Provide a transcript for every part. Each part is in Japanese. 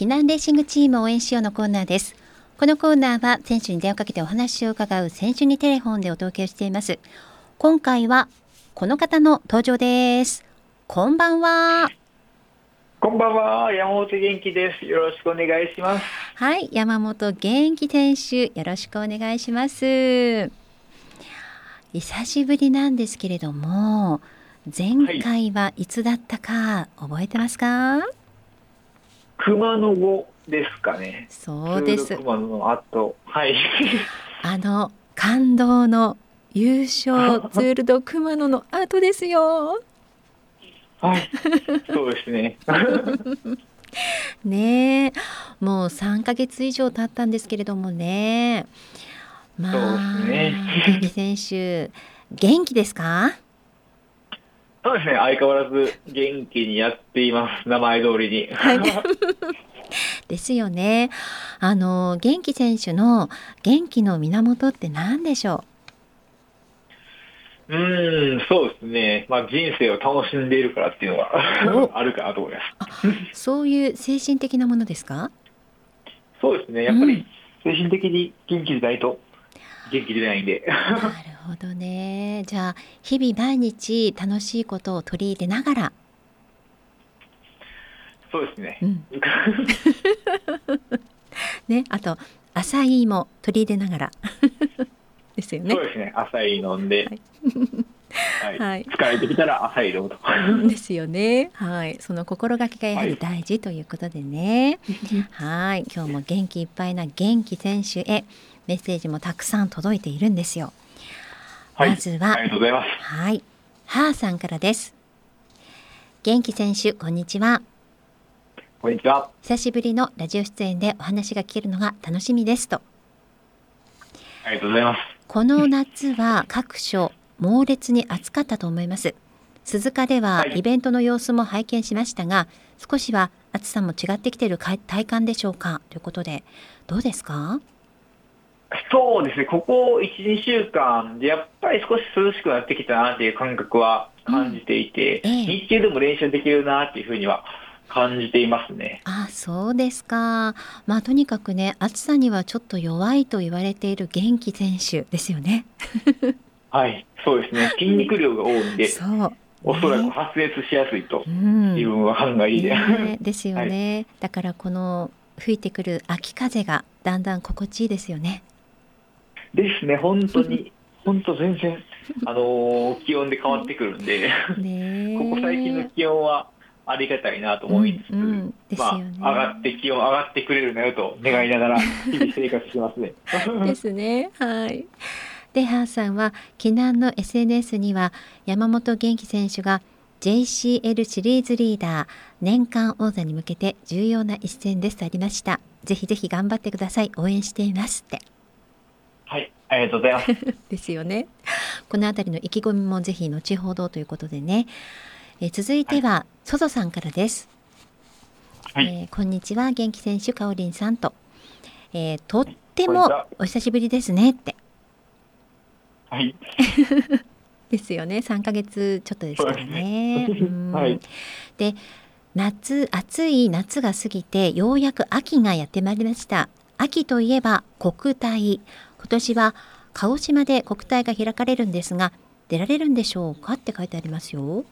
避難レーシングチーム応援しようのコーナーです。このコーナーは選手に電話かけてお話を伺う選手にテレフォンでお届けをしています。今回はこの方の登場です。こんばんは。こんばんは。山本元気です。よろしくお願いします。はい。山本元気選手よろしくお願いします。久しぶりなんですけれども前回はいつだったか覚えてますか、熊野後ですかね。そうです。熊野の後、はい。あの感動の優勝 ツールド熊野の後ですよ。はい。そうですね。ねえ、もう3ヶ月以上経ったんですけれどもね。まあ、そうですね。選手元気ですか？そうですね、相変わらず元気にやっています、名前通りに。はい、ですよね。あの元気選手の元気の源って何でしょう？うん、そうですね。まあ人生を楽しんでいるからっていうのは あるかなと思います。そういう精神的なものですか？そうですね。やっぱり精神的に元気でないと元気出ないんで。なるほどね。じゃあ日々毎日楽しいことを取り入れながら。そうですね。うん、ね、あと朝いも取り入れながら ですよね。そうですね。朝い飲んで。はいはい、はい、疲れてきたら朝い飲むと。ですよね。はい、その心がけがやはり大事ということでね。はい、今日も元気いっぱいな元気選手へメッセージもたくさん届いているんですよ。はい、まずは、ありがとうございます。はい、はーさんからです。元気選手、こんにちは。こんにちは。久しぶりのラジオ出演でお話が聞けるのが楽しみですと。ありがとうございます。この夏は各所猛烈に暑かったと思います。鈴鹿ではイベントの様子も拝見しましたが、はい、少しは暑さも違ってきている体感でしょうか？ということで、どうですか？そうですね、ここ1、2週間で、やっぱり少し涼しくなってきたなっていう感覚は感じていて、うんええ、日中でも練習できるなっていうふうには感じていますね。あそうですか。まあとにかくね、暑さにはちょっと弱いと言われている元気選手ですよね。はい、そうですね。筋肉量が多いんで。そう。おそらく発熱しやすいと、自分は考えで、ね、ですよね、はい、だからこの吹いてくる秋風がだんだん心地いいですよね。ですね、本当に、本当全然、あのー、気温で変わってくるんで、ここ最近の気温はありがたいなと思いつつ、うんうんね、まあ、上がって気温上がってくれるなよと願いながら日々生活してますね。ですね。はい。で、ハーさんは、避難の SNS には、山本元気選手が JCL シリーズリーダー年間王座に向けて重要な一戦ですとありました。ぜひぜひ頑張ってください。応援していますって。はい、ありがとうございます。ですよね。このあたりの意気込みもぜひ後ほどということでね。え続いては、ソゾさんからです。はい、えー、こんにちは、元気選手かおりんさんと。えー、とってもお久しぶりですねって。はい。ですよね。3ヶ月ちょっとですからね。ねはい。で、夏暑い夏が過ぎてようやく秋がやってまいりました。秋といえば国体。今年は鹿児島で国体が開かれるんですが出られるんでしょうかって書いてありますよ。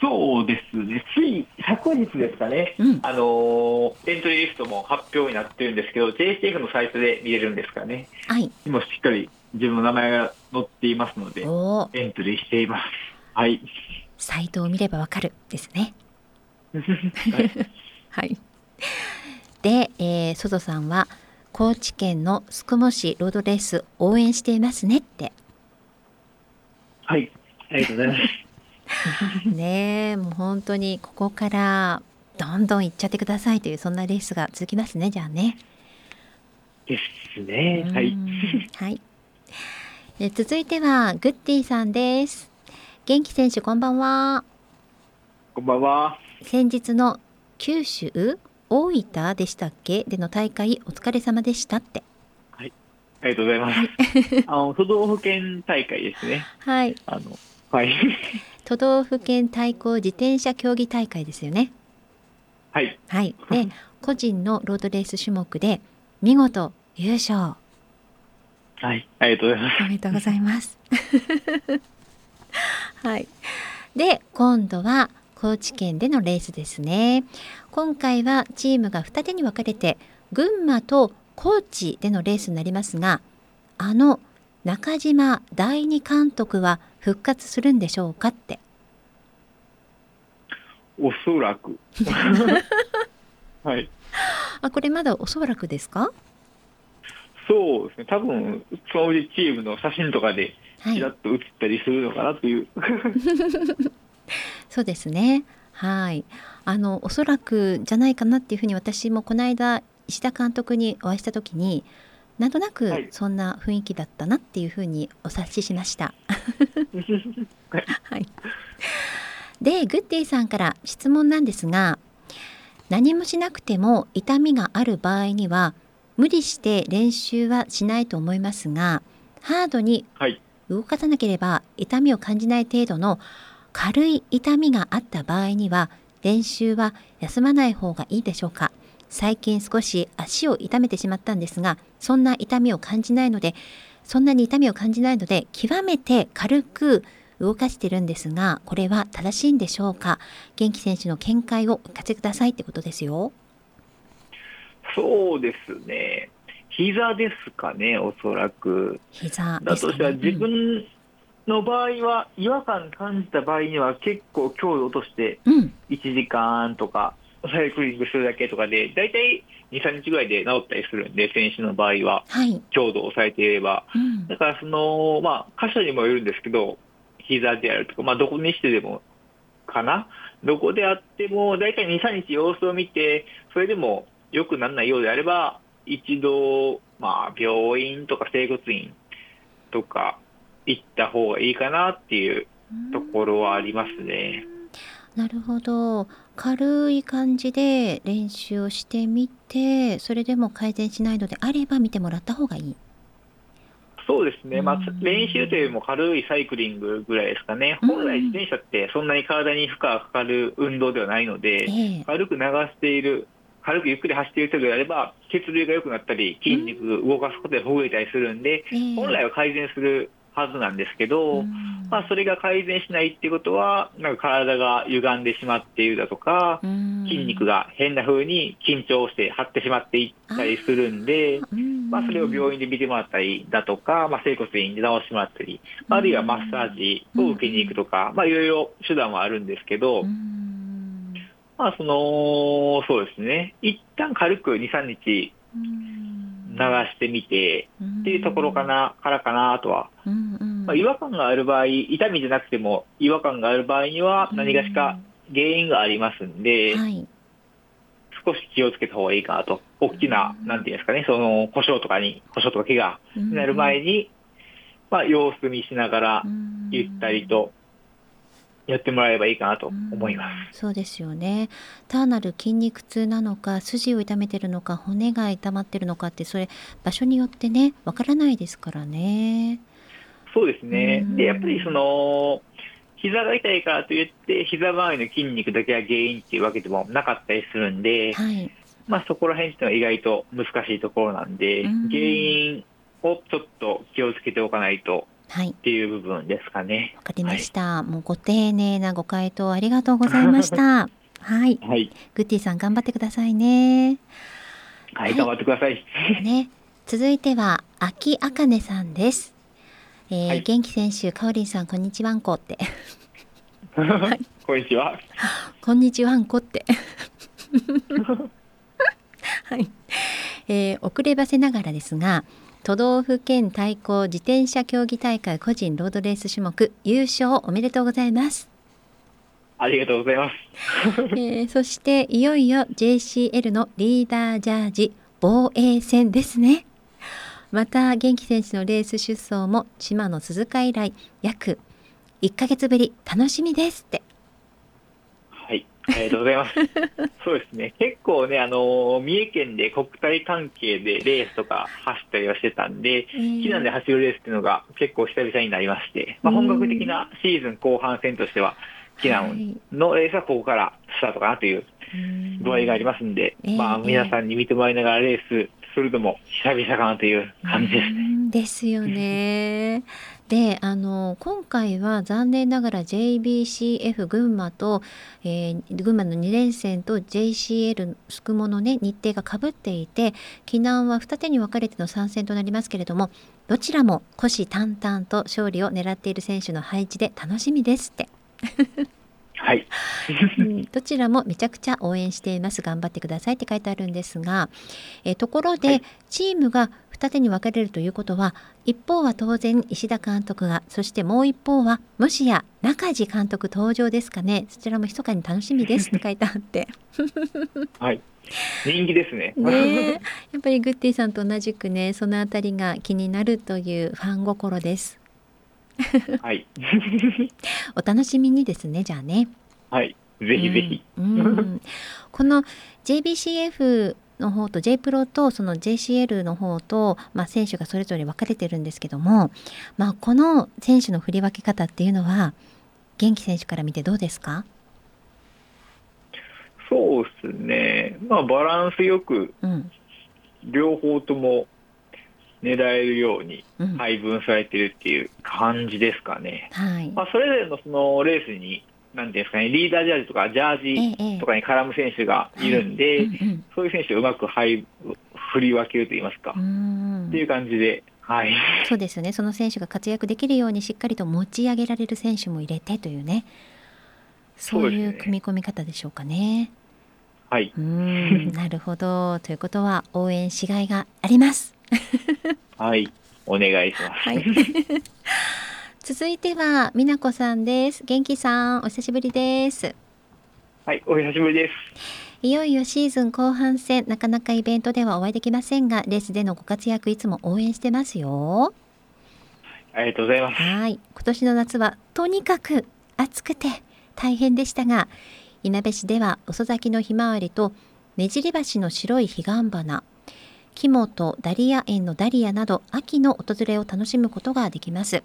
そうです。ね、つい昨日ですかね、うん、あのエントリーリストも発表になってるんですけど、JCF のサイトで見れるんですかね、はい、もしっかり自分の名前が載っていますので、エントリーしています。はい、サイトを見ればわかるですね。はい、はい、で、えー、ソゾさんは、高知県の宿毛市ロードレース応援していますねって。はい、ありがとうございます。ねえ、もう本当にここからどんどん行っちゃってくださいというそんなレースが続きますね。じゃあね。ですね。はい。はい。え続いてはグッディさんです。元気選手こんばんは。こんばんは。先日の九州大分でしたっけ？での大会お疲れ様でしたって。はい、ありがとうございます。あの都道府県大会ですね。はい。あのはい。都道府県対抗自転車競技大会ですよね。はい。はい。で、個人のロードレース種目で見事優勝。はい、ありがとうございます。おめでとうございます。はい。で、今度は高知県でのレースですね。今回はチームが二手に分かれて群馬と高知でのレースになりますが、あの中島第二監督は復活するんでしょうかって。おそらく。はい。あ、これまだおそらくですか？そうですね。多分、そういうチームの写真とかで、ちらっと写ったりするのかなという。はい、そうですね。はい。あの、おそらくじゃないかなっていうふうに、私もこの間、石田監督にお会いした時に。なんとなくそんな雰囲気だったなっていうふうにお察ししました。はい、でグッディさんから質問なんですが何もしなくても痛みがある場合には無理して練習はしないと思いますがハードに動かさなければ痛みを感じない程度の軽い痛みがあった場合には練習は休まない方がいいでしょうか？最近少し足を痛めてしまったんですがそんな痛みを感じないのでそんなに痛みを感じないので極めて軽く動かしてるんですがこれは正しいんでしょうか？元気選手の見解をお聞かせくださいってことですよ。そうですね。膝ですかねおそらく。膝、だとしたら自分の場合は違和感感じた場合には結構強度落として1時間とかサイクリングするだけとかで、大体2、3日ぐらいで治ったりするんで、選手の場合は、はい、強度を抑えていれば、うん、だからその、まあ、箇所にもよるんですけど、膝であるとか、まあ、どこにしてでもかな、どこであっても、大体2、3日様子を見て、それでも良くならないようであれば、一度、まあ、病院とか整骨院とか行った方がいいかなっていうところはありますね。なるほど。軽い感じで練習をしてみて、それでも改善しないのであれば見てもらった方がいい。そうですね、まあ、練習というよりも軽いサイクリングぐらいですかね、本来、自転車ってそんなに体に負荷がかかる運動ではないので、軽く流している、軽くゆっくり走っている人であれば、血流が良くなったり、筋肉動かすことでほぐれたりするんで、本来は改善するはずなんですけど、うん、まあ、それが改善しないっていうことは、なんか体が歪んでしまっているだとか、うん、筋肉が変な風に緊張して張ってしまっていったりするんで、まあ、それを病院で見てもらったりだとか、まあ、整骨院で治してもらったり、あるいはマッサージを受けに行くとか、まあ、いろいろ手段はあるんですけど、まあ、その、そうですね。一旦軽く2、3日、流してみて、っていうところかな、からかなとは。まあ、違和感がある場合、痛みじゃなくても違和感がある場合には何がしか原因がありますんで、少し気をつけた方がいいかなと。大きな、なんていうんですかね、その故障とかに、故障とか怪我になる前に、まあ、様子見しながら、ゆったりとやってもらえばいいかなと思います。そうですよね。単なる筋肉痛なのか、筋を痛めてるのか、骨が痛まってるのかってそれ場所によってね、わからないですからね。そうですね。でやっぱりその膝が痛いからといって膝周りの筋肉だけが原因っていうわけでもなかったりするんで、はい、まあそこら辺っていうのは意外と難しいところなんで、原因をちょっと気をつけておかないとはい、っていう部分ですかね。わかりました、はい、もうご丁寧なご回答ありがとうございました。はい、はい、グッティさん頑張ってくださいね。はい、頑張ってください。ね、続いては秋あかねさんです。えー、はい、元気選手、かおりんさんこんにちはんこって。はい、こんにちは。こんにちはんこって。はい、えー、遅ればせながらですが。都道府県対抗自転車競技大会個人ロードレース種目優勝おめでとうございます。ありがとうございます、えー、そしていよいよ JCL のリーダージャージ防衛戦ですね。また元気選手のレース出走も島の鈴鹿以来約1ヶ月ぶり楽しみですってありがとうございます。そうですね。結構ね、あの、三重県で国体関係でレースとか走ったりはしてたんで、避難で走るレースっていうのが結構久々になりまして、まあ、本格的なシーズン後半戦としては、避難のレースはここからスタートかなという具合がありますんで、まあ、皆さんに見てもらいながらレースするのも久々かなという感じですね。ですよね。であの今回は残念ながら JBCF 群馬と、えー、群馬の2連戦と JCL すくものね日程がかぶっていて避難は二手に分かれての参戦となりますけれどもどちらも虎視眈々と勝利を狙っている選手の配置で楽しみですって。はい、うん、どちらもめちゃくちゃ応援しています。頑張ってくださいって書いてあるんですが、えところで、はい、チームが二手に分かれるということは一方は当然石田監督がそしてもう一方はもしや中地監督登場ですかね。そちらも密かに楽しみです って書いてあって。はい。人気ですね。ねやっぱりグッディさんと同じくねそのあたりが気になるというファン心です。はい。お楽しみにですねじゃあね。はい。ぜひぜひ、うん。うん、この JBCF の方と J プロとその JCL の方と、まあ、選手がそれぞれ分かれてるんですけども、まあ、この選手の振り分け方っていうのは元気選手から見てどうですか？そうですね、まあ、バランスよく、両方とも狙えるように配分されてるっていう感じですかね。うんはい、まあ、それぞれのそのレースになんですかね、リーダージャージとかジャージとかに絡む選手がいるんで、そういう選手をうまく振り分けるといいますか、っていう感じで、はい、そうですよね、その選手が活躍できるようにしっかりと持ち上げられる選手も入れてというね、そういう組み込み方でしょうかね。はい、うん。なるほど。ということは応援しがいがあります。はい、お願いします。はい続いては美奈子さんです。元気さんお久しぶりです。はいお久しぶりです。いよいよシーズン後半戦なかなかイベントではお会いできませんがレースでのご活躍いつも応援してますよ。ありがとうございます。はい。今年の夏はとにかく暑くて大変でしたがいなべ市では遅咲きのひまわりとねじり橋の白い彼岸花木本ダリア園のダリアなど秋の訪れを楽しむことができます。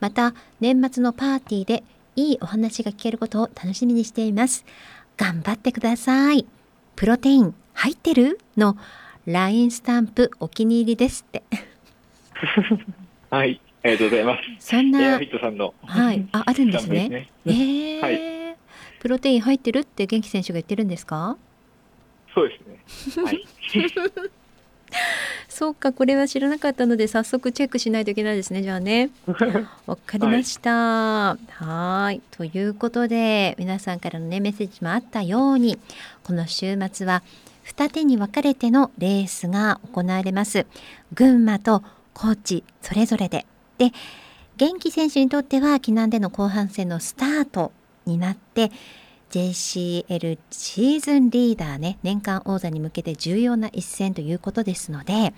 また年末のパーティーでいいお話が聞けることを楽しみにしています。頑張ってください。プロテイン入ってる？の LINE スタンプお気に入りですって。はいありがとうございます。そんなエアフィットさんのはい。ああるんですね。ね。えー、はい、プロテイン入ってるって元気選手が言ってるんですか？そうですね。はい そうかこれは知らなかったので早速チェックしないといけないですねじゃあね。わかりました。はい。ということで皆さんからのねメッセージもあったようにこの週末は二手に分かれてのレースが行われます。群馬と高知それぞれで。で元気選手にとっては避難での後半戦のスタートになって JCL シーズンリーダーね年間王座に向けて重要な一戦ということですので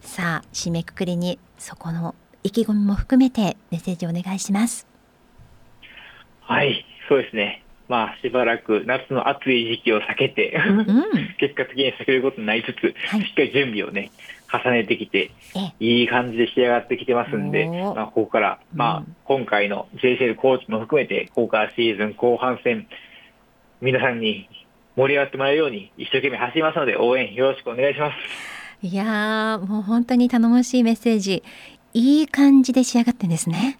さあ締めくくりにそこの意気込みも含めてメッセージお願いします。はいそうですね。まあしばらく夏の暑い時期を避けて、うん、結果的に避けることになりつつ、はい、しっかり準備をね重ねてきていい感じで仕上がってきてますんで、まあ、ここから、まあ、今回の JCL コーチも含めてここからシーズン後半戦皆さんに盛り上がってもらえるように一生懸命走りますので応援よろしくお願いします。いやもう本当に頼もしいメッセージ。いい感じで仕上がってんですね。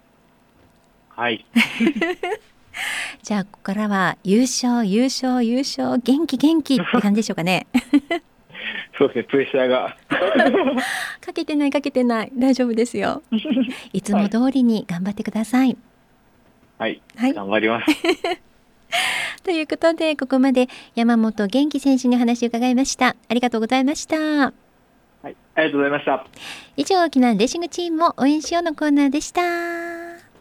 はい。じゃあここからは優勝優勝優勝元気元気って感じでしょうかね。そうですねプレッシャーが。かけてないかけてない。大丈夫ですよ。いつも通りに頑張ってください。はい、はい、頑張ります ということでここまで山本元気選手に話を伺いました。ありがとうございました。はいありがとうございました。以上沖縄レーシングチームを応援しようのコーナーでした